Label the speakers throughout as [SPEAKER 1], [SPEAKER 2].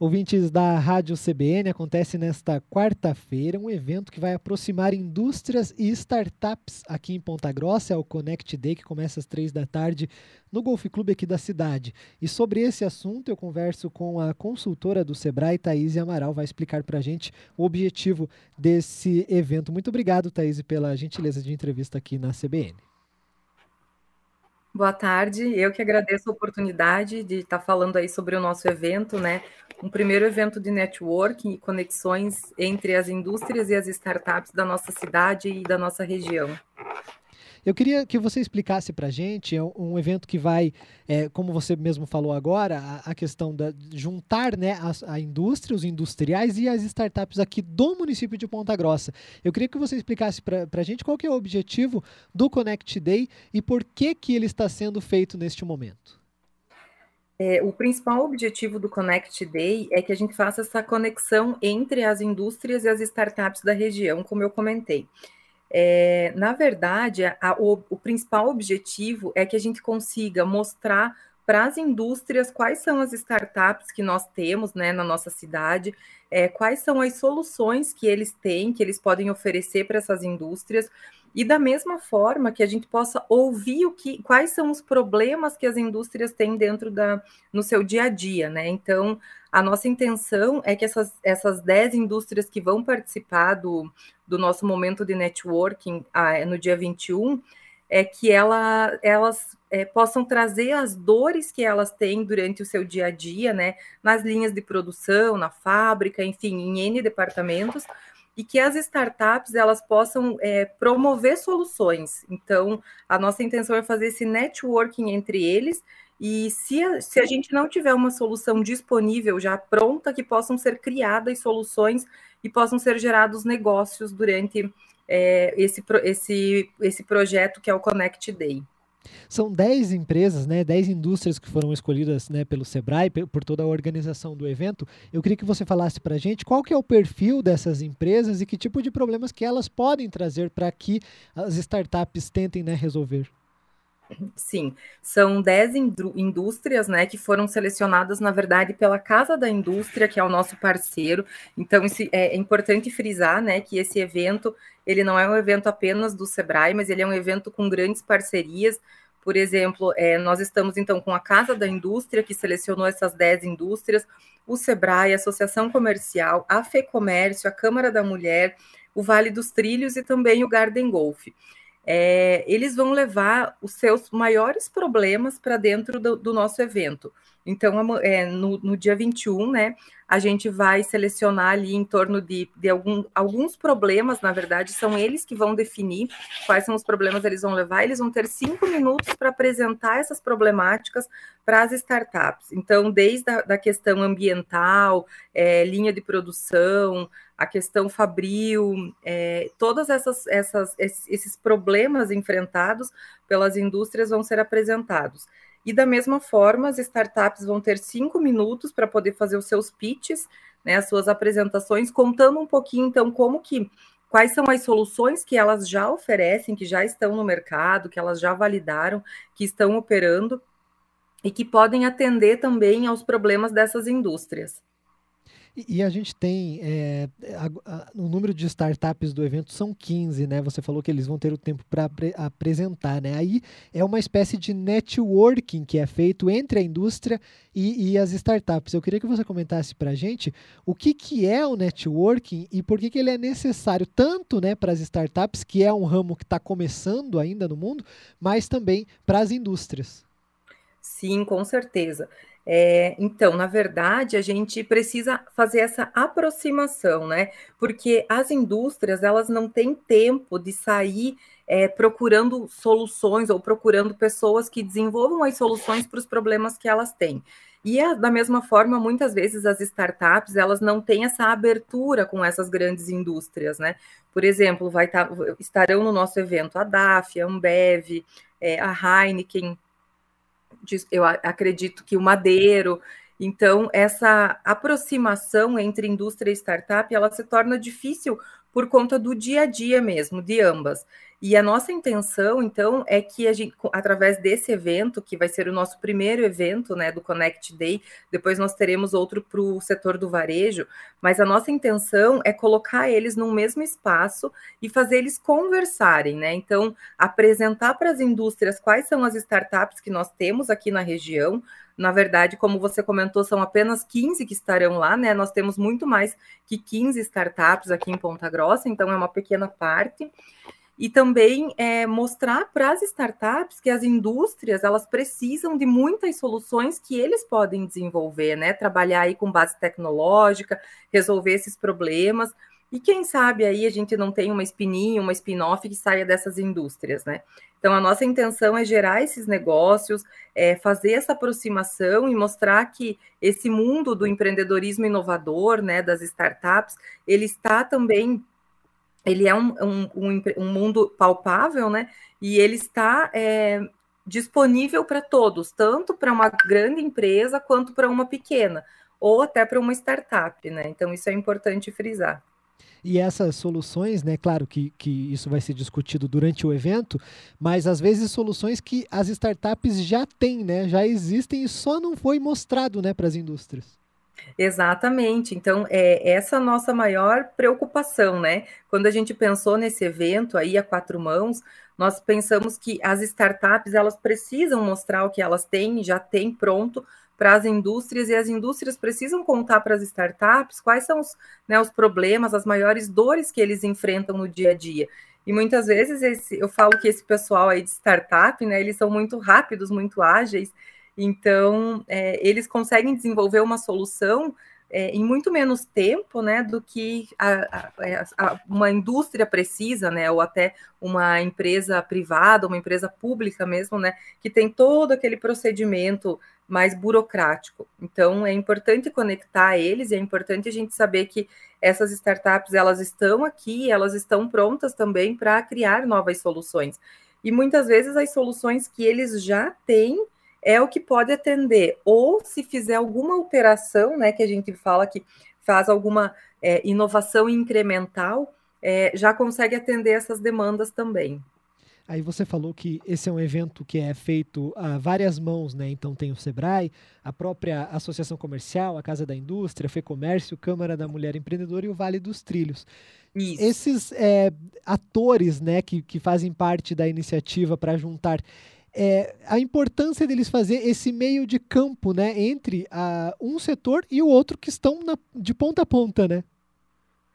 [SPEAKER 1] Ouvintes da Rádio CBN, acontece nesta quarta-feira um evento que vai aproximar indústrias e startups aqui em Ponta Grossa, é o Connect Day, que começa às três da tarde no Golf Clube aqui da cidade. E sobre esse assunto eu converso com a consultora do Sebrae, Thaís Amaral, vai explicar para a gente o objetivo desse evento. Muito obrigado, Thaís, pela gentileza de entrevista aqui na CBN.
[SPEAKER 2] Boa tarde, eu que agradeço a oportunidade de estar falando aí sobre o nosso evento, né? Um primeiro evento de networking e conexões entre as indústrias e as startups da nossa cidade e da nossa região.
[SPEAKER 1] Eu queria que você explicasse para a gente é um evento que vai, é, como você mesmo falou agora, a, a questão da juntar né, a, a, indústria, os industriais e as startups aqui do município de Ponta Grossa. Eu queria que você explicasse para a gente qual que é o objetivo do Connect Day e por que, que ele está sendo feito neste momento.
[SPEAKER 2] É, o principal objetivo do Connect Day é que a gente faça essa conexão entre as indústrias e as startups da região, como eu comentei. É, na verdade, a, o, o principal objetivo é que a gente consiga mostrar para as indústrias quais são as startups que nós temos né, na nossa cidade, é, quais são as soluções que eles têm, que eles podem oferecer para essas indústrias, e da mesma forma que a gente possa ouvir o que, quais são os problemas que as indústrias têm dentro da no seu dia a dia, né? Então, a nossa intenção é que essas, essas 10 indústrias que vão participar do, do nosso momento de networking ah, no dia 21, é que ela, elas é, possam trazer as dores que elas têm durante o seu dia a dia, né, nas linhas de produção, na fábrica, enfim, em N departamentos, e que as startups elas possam é, promover soluções. Então, a nossa intenção é fazer esse networking entre eles e se a, se a gente não tiver uma solução disponível já pronta, que possam ser criadas soluções e possam ser gerados negócios durante é, esse, esse, esse projeto que é o Connect Day.
[SPEAKER 1] São 10 empresas, né, 10 indústrias que foram escolhidas né, pelo Sebrae, por toda a organização do evento. Eu queria que você falasse para a gente qual que é o perfil dessas empresas e que tipo de problemas que elas podem trazer para que as startups tentem né, resolver.
[SPEAKER 2] Sim, são 10 indústrias, né, que foram selecionadas, na verdade, pela Casa da Indústria, que é o nosso parceiro. Então, é, é importante frisar, né, que esse evento, ele não é um evento apenas do Sebrae, mas ele é um evento com grandes parcerias. Por exemplo, é, nós estamos, então, com a Casa da Indústria, que selecionou essas 10 indústrias, o Sebrae, a Associação Comercial, a FEComércio, a Câmara da Mulher, o Vale dos Trilhos e também o Garden Golf é, eles vão levar os seus maiores problemas para dentro do, do, nosso evento. Então, é, no, no, dia 21, né, a gente vai selecionar ali em torno de, de algum, alguns problemas, na verdade, são eles que vão definir quais são os problemas eles vão levar. Eles vão ter cinco minutos para apresentar essas problemáticas para as startups. Então, desde a da questão ambiental, é, linha de produção, a questão fabril, é, todas essas, essas, esses problemas enfrentados pelas indústrias vão ser apresentados. E da mesma forma, as startups vão ter cinco minutos para poder fazer os seus pitches, né, as suas apresentações, contando um pouquinho, então, como que quais são as soluções que elas já oferecem, que já estão no mercado, que elas já validaram, que estão operando e que podem atender também aos problemas dessas indústrias.
[SPEAKER 1] E, a gente tem é, a, a, o número de startups do evento são 15, né? Você falou que eles vão ter o tempo para apre, apresentar, né? Aí é uma espécie de networking que é feito entre a indústria e, e as startups. Eu queria que você comentasse para a gente o que, que é o networking e por que, que ele é necessário tanto né, para as startups, que é um ramo que está começando ainda no mundo, mas também para as indústrias.
[SPEAKER 2] Sim, com certeza. É, então, na verdade, a gente precisa fazer essa aproximação, né? Porque as indústrias elas não têm tempo de sair é, procurando soluções ou procurando pessoas que desenvolvam as soluções para os problemas que elas têm. E é, da mesma forma, muitas vezes as startups elas não têm essa abertura com essas grandes indústrias, né? Por exemplo, vai tá, estarão no nosso evento a DAF, a Ambev, é, a Heineken, eu acredito que o Madeiro. Então, essa aproximação entre indústria e startup, ela se torna difícil por conta do dia a dia mesmo, de ambas. E a nossa intenção, então, é que a gente, através desse evento, que vai ser o nosso primeiro evento, né, do Connect Day, depois nós teremos outro para o setor do varejo, mas a nossa intenção é colocar eles num mesmo espaço e fazer eles conversarem, né? Então, apresentar para as indústrias quais são as startups que nós temos aqui na região, na verdade, como você comentou, são apenas 15 que estarão lá, né? Nós temos muito mais que 15 startups aqui em Ponta Grossa, então é uma pequena parte. E também é, mostrar para as startups que as indústrias elas precisam de muitas soluções que eles podem desenvolver, né? Trabalhar aí com base tecnológica, resolver esses problemas. E quem sabe aí a gente não tem uma espininha, uma spin-off que saia dessas indústrias, né? Então, a nossa intenção é gerar esses negócios, é, fazer essa aproximação e mostrar que esse mundo do empreendedorismo inovador, né, das startups, ele está também, ele é um, um, um, mundo palpável, né, e ele está é, disponível para todos, tanto para uma grande empresa quanto para uma pequena, ou até para uma startup, né, então isso é importante frisar.
[SPEAKER 1] E essas soluções, né, claro que, que isso vai ser discutido durante o evento, mas às vezes soluções que as startups já têm, né, já existem e só não foi mostrado né, para as indústrias.
[SPEAKER 2] Exatamente. Então, é essa a nossa maior preocupação, né? Quando a gente pensou nesse evento aí a quatro mãos, nós pensamos que as startups elas precisam mostrar o que elas têm, já têm pronto para as indústrias e as indústrias precisam contar para as startups quais são os, né, os problemas, as maiores dores que eles enfrentam no dia a dia. E muitas vezes esse, eu falo que esse pessoal aí de startup, né, eles são muito rápidos, muito ágeis, então é, eles conseguem desenvolver uma solução é, em muito menos tempo, né, do que a, a, a, uma indústria precisa, né, ou até uma empresa privada, uma empresa pública mesmo, né, que tem todo aquele procedimento mais burocrático. Então é importante conectar eles é importante a gente saber que essas startups elas estão aqui, elas estão prontas também para criar novas soluções. E muitas vezes as soluções que eles já têm é o que pode atender, ou se fizer alguma alteração, né, que a gente fala que faz alguma é, inovação incremental, é, já consegue atender essas demandas também.
[SPEAKER 1] Aí você falou que esse é um evento que é feito a várias mãos, né? Então tem o Sebrae, a própria Associação Comercial, a Casa da Indústria, FEComércio, Câmara da Mulher Empreendedora e o Vale dos Trilhos. Isso. Esses é, atores, né, que, que fazem parte da iniciativa para juntar é, a importância deles fazer esse meio de campo, né, entre a, um setor e o outro que estão na, de ponta a ponta, né?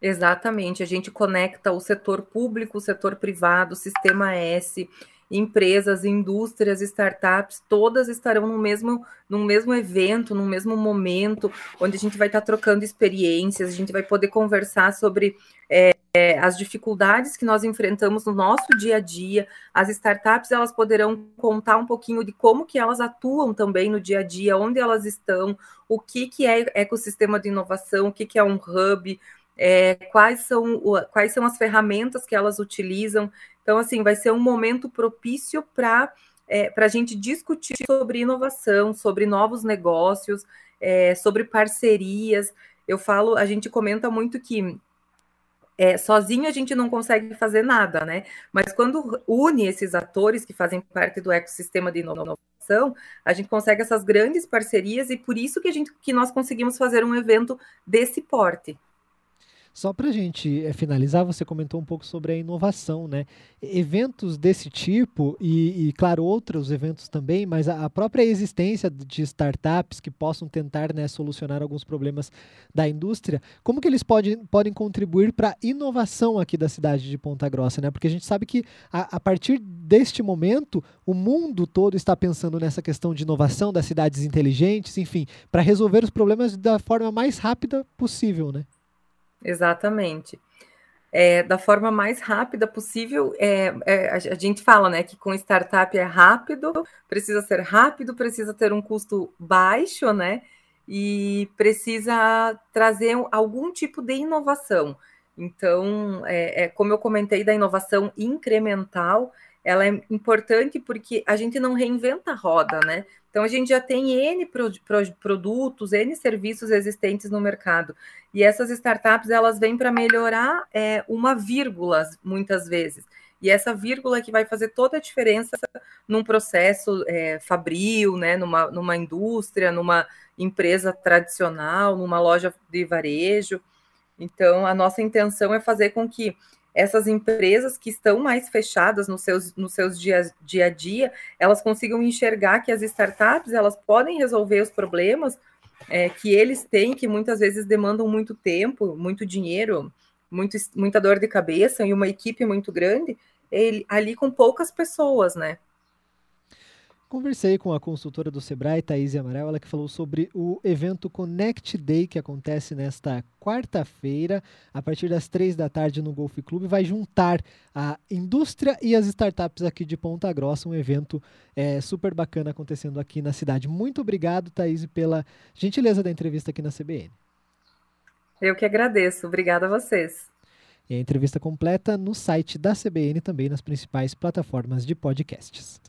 [SPEAKER 2] Exatamente, a gente conecta o setor público, o setor privado, o sistema S, empresas, indústrias, startups, todas estarão no mesmo, no mesmo evento, no mesmo momento, onde a gente vai estar trocando experiências, a gente vai poder conversar sobre é, as dificuldades que nós enfrentamos no nosso dia a dia. As startups elas poderão contar um pouquinho de como que elas atuam também no dia a dia, onde elas estão, o que, que é ecossistema de inovação, o que, que é um hub, é, quais, são, quais são as ferramentas que elas utilizam. Então, assim, vai ser um momento propício para é, a gente discutir sobre inovação, sobre novos negócios, é, sobre parcerias. Eu falo, a gente comenta muito que é, sozinho a gente não consegue fazer nada, né? Mas quando une esses atores que fazem parte do ecossistema de inovação, a gente consegue essas grandes parcerias e por isso que a gente que nós conseguimos fazer um evento desse porte.
[SPEAKER 1] Só para a gente é, finalizar, você comentou um pouco sobre a inovação, né? Eventos desse tipo, e, e claro, outros eventos também, mas a, a, própria existência de startups que possam tentar né, solucionar alguns problemas da indústria, como que eles pode, podem contribuir para a inovação aqui da cidade de Ponta Grossa, né? Porque a gente sabe que a, a partir deste momento, o mundo todo está pensando nessa questão de inovação das cidades inteligentes, enfim, para resolver os problemas da forma mais rápida possível, né?
[SPEAKER 2] Exatamente. É, da forma mais rápida possível, é, é, a gente fala né, que com startup é rápido, precisa ser rápido, precisa ter um custo baixo, né? E precisa trazer algum tipo de inovação. Então, é, é, como eu comentei da inovação incremental, ela é importante porque a gente não reinventa a roda, né? Então a gente já tem N pro, pro, produtos, N serviços existentes no mercado. E essas startups elas vêm para melhorar é, uma vírgula muitas vezes. E essa vírgula que vai fazer toda a diferença num processo é, fabril, né, numa, numa indústria, numa empresa tradicional, numa loja de varejo. Então, a nossa intenção é fazer com que essas empresas que estão mais fechadas nos seus, nos seus dia, dia a dia, elas consigam enxergar que as startups elas podem resolver os problemas é, que eles têm, que muitas vezes demandam muito tempo, muito dinheiro, muito, muita dor de cabeça e uma equipe muito grande, ele, ali com poucas pessoas, né?
[SPEAKER 1] Conversei com a consultora do Sebrae, Thaís Amaral, ela que falou sobre o evento Connect Day, que acontece nesta quarta-feira, a partir das três da tarde no Golf Clube, vai juntar a indústria e as startups aqui de Ponta Grossa, um evento é, super bacana acontecendo aqui na cidade. Muito obrigado, Thaís, pela gentileza da entrevista aqui na CBN.
[SPEAKER 2] Eu que agradeço, obrigada a vocês.
[SPEAKER 1] E a entrevista completa no site da CBN, também nas principais plataformas de podcasts.